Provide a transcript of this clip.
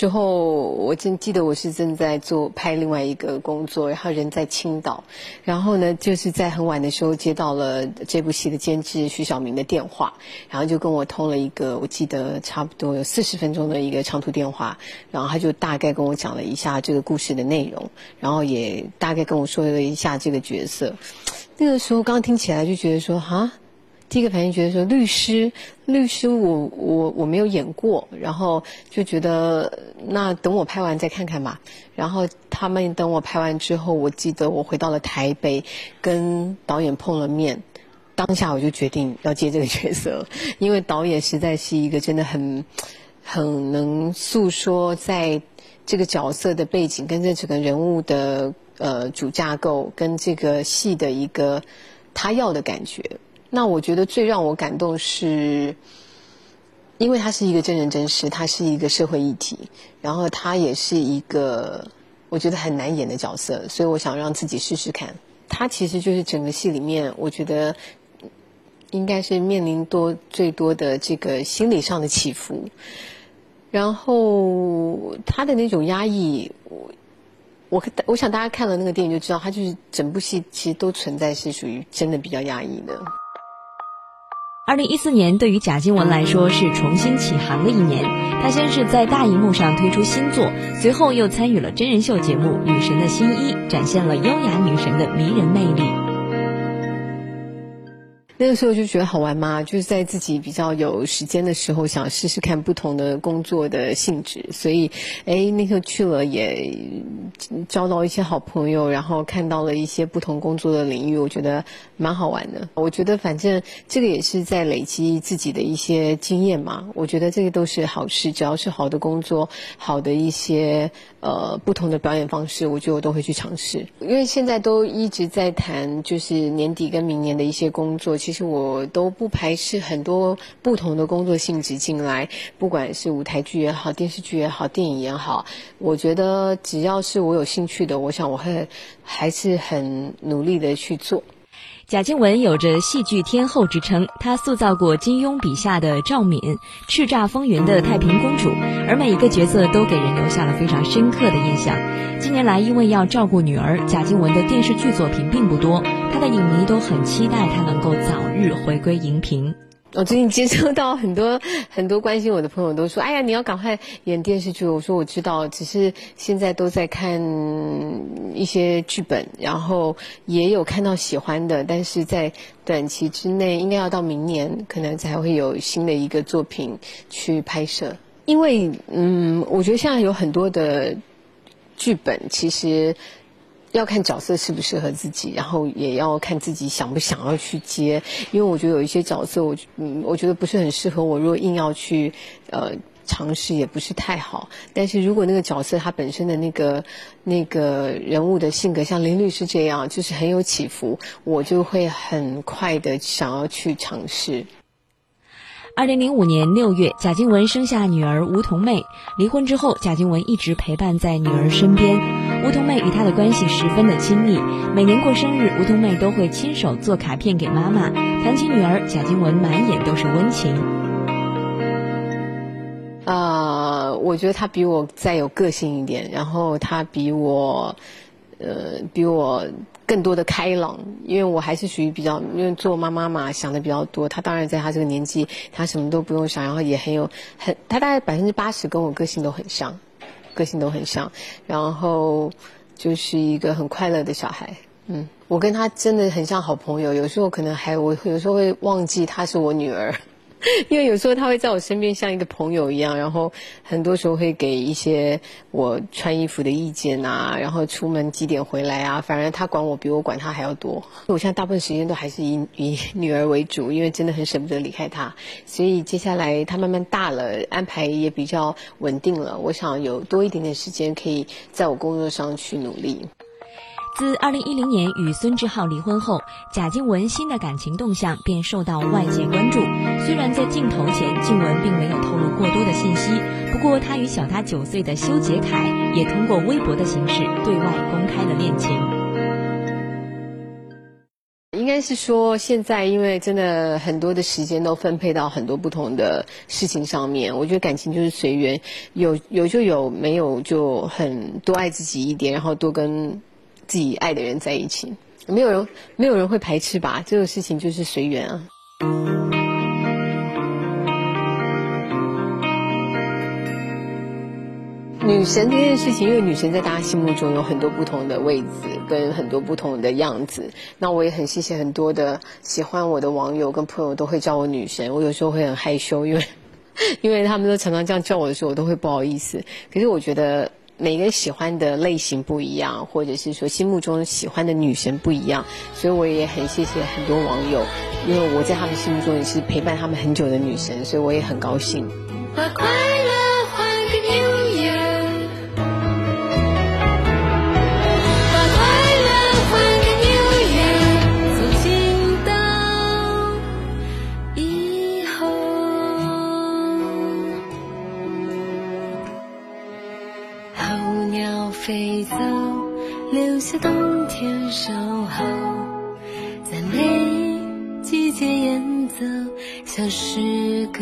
之后，我真记得我是正在做拍另外一个工作，然后人在青岛，然后呢，就是在很晚的时候接到了这部戏的监制徐晓明的电话，然后就跟我通了一个，我记得差不多有四十分钟的一个长途电话，然后他就大概跟我讲了一下这个故事的内容，然后也大概跟我说了一下这个角色。那个时候刚听起来就觉得说，哈。第一个反应觉得说律师，律师我我我没有演过，然后就觉得那等我拍完再看看吧。然后他们等我拍完之后，我记得我回到了台北，跟导演碰了面，当下我就决定要接这个角色，因为导演实在是一个真的很很能诉说在这个角色的背景跟这整个人物的呃主架构跟这个戏的一个他要的感觉。那我觉得最让我感动是，因为他是一个真人真事，他是一个社会议题，然后他也是一个我觉得很难演的角色，所以我想让自己试试看。他其实就是整个戏里面，我觉得应该是面临多最多的这个心理上的起伏，然后他的那种压抑，我我我想大家看了那个电影就知道，他就是整部戏其实都存在是属于真的比较压抑的。二零一四年对于贾静雯来说是重新起航的一年。她先是在大荧幕上推出新作，随后又参与了真人秀节目《女神的新衣》，展现了优雅女神的迷人魅力。那个时候就觉得好玩嘛，就是在自己比较有时间的时候，想试试看不同的工作的性质，所以，哎，那时候去了也交到一些好朋友，然后看到了一些不同工作的领域，我觉得蛮好玩的。我觉得反正这个也是在累积自己的一些经验嘛，我觉得这个都是好事，只要是好的工作，好的一些呃不同的表演方式，我觉得我都会去尝试。因为现在都一直在谈，就是年底跟明年的一些工作。其实我都不排斥很多不同的工作性质进来，不管是舞台剧也好，电视剧也好，电影也好，我觉得只要是我我有兴趣的，我想我会还是很努力的去做。贾静雯有着戏剧天后之称，她塑造过金庸笔下的赵敏、叱咤风云的太平公主，而每一个角色都给人留下了非常深刻的印象。近年来，因为要照顾女儿，贾静雯的电视剧作品并不多，她的影迷都很期待她能够早日回归荧屏。我最近接收到很多 很多关心我的朋友都说：“哎呀，你要赶快演电视剧。”我说：“我知道，只是现在都在看一些剧本，然后也有看到喜欢的，但是在短期之内，应该要到明年，可能才会有新的一个作品去拍摄。因为，嗯，我觉得现在有很多的剧本，其实。”要看角色适不适合自己，然后也要看自己想不想要去接。因为我觉得有一些角色，我嗯，我觉得不是很适合我。如果硬要去呃尝试，也不是太好。但是如果那个角色他本身的那个那个人物的性格，像林律师这样，就是很有起伏，我就会很快的想要去尝试。二零零五年六月，贾静雯生下女儿吴桐妹。离婚之后，贾静雯一直陪伴在女儿身边。梧桐妹与她的关系十分的亲密，每年过生日，梧桐妹都会亲手做卡片给妈妈。谈起女儿，贾静雯满眼都是温情。啊，我觉得她比我再有个性一点，然后她比我，呃，比我。更多的开朗，因为我还是属于比较，因为做妈妈嘛，想的比较多。她当然在她这个年纪，她什么都不用想，然后也很有很，她大概百分之八十跟我个性都很像，个性都很像，然后就是一个很快乐的小孩。嗯，我跟她真的很像好朋友，有时候可能还我有时候会忘记她是我女儿。因为有时候他会在我身边像一个朋友一样，然后很多时候会给一些我穿衣服的意见啊，然后出门几点回来啊，反而他管我比我管他还要多。我现在大部分时间都还是以以女儿为主，因为真的很舍不得离开她。所以接下来她慢慢大了，安排也比较稳定了，我想有多一点点时间可以在我工作上去努力。自二零一零年与孙志浩离婚后，贾静雯新的感情动向便受到外界关注。虽然在镜头前，静雯并没有透露过多的信息，不过她与小她九岁的修杰楷也通过微博的形式对外公开了恋情。应该是说，现在因为真的很多的时间都分配到很多不同的事情上面，我觉得感情就是随缘，有有就有，没有就很多爱自己一点，然后多跟自己爱的人在一起。没有人没有人会排斥吧？这个事情就是随缘啊。女神这件事情，因为女神在大家心目中有很多不同的位置，跟很多不同的样子。那我也很谢谢很多的喜欢我的网友跟朋友都会叫我女神。我有时候会很害羞，因为因为他们都常常这样叫我的时候，我都会不好意思。可是我觉得每个人喜欢的类型不一样，或者是说心目中喜欢的女神不一样，所以我也很谢谢很多网友，因为我在他们心目中也是陪伴他们很久的女神，所以我也很高兴。飞走，留下冬天守候，在每季节演奏，像诗歌。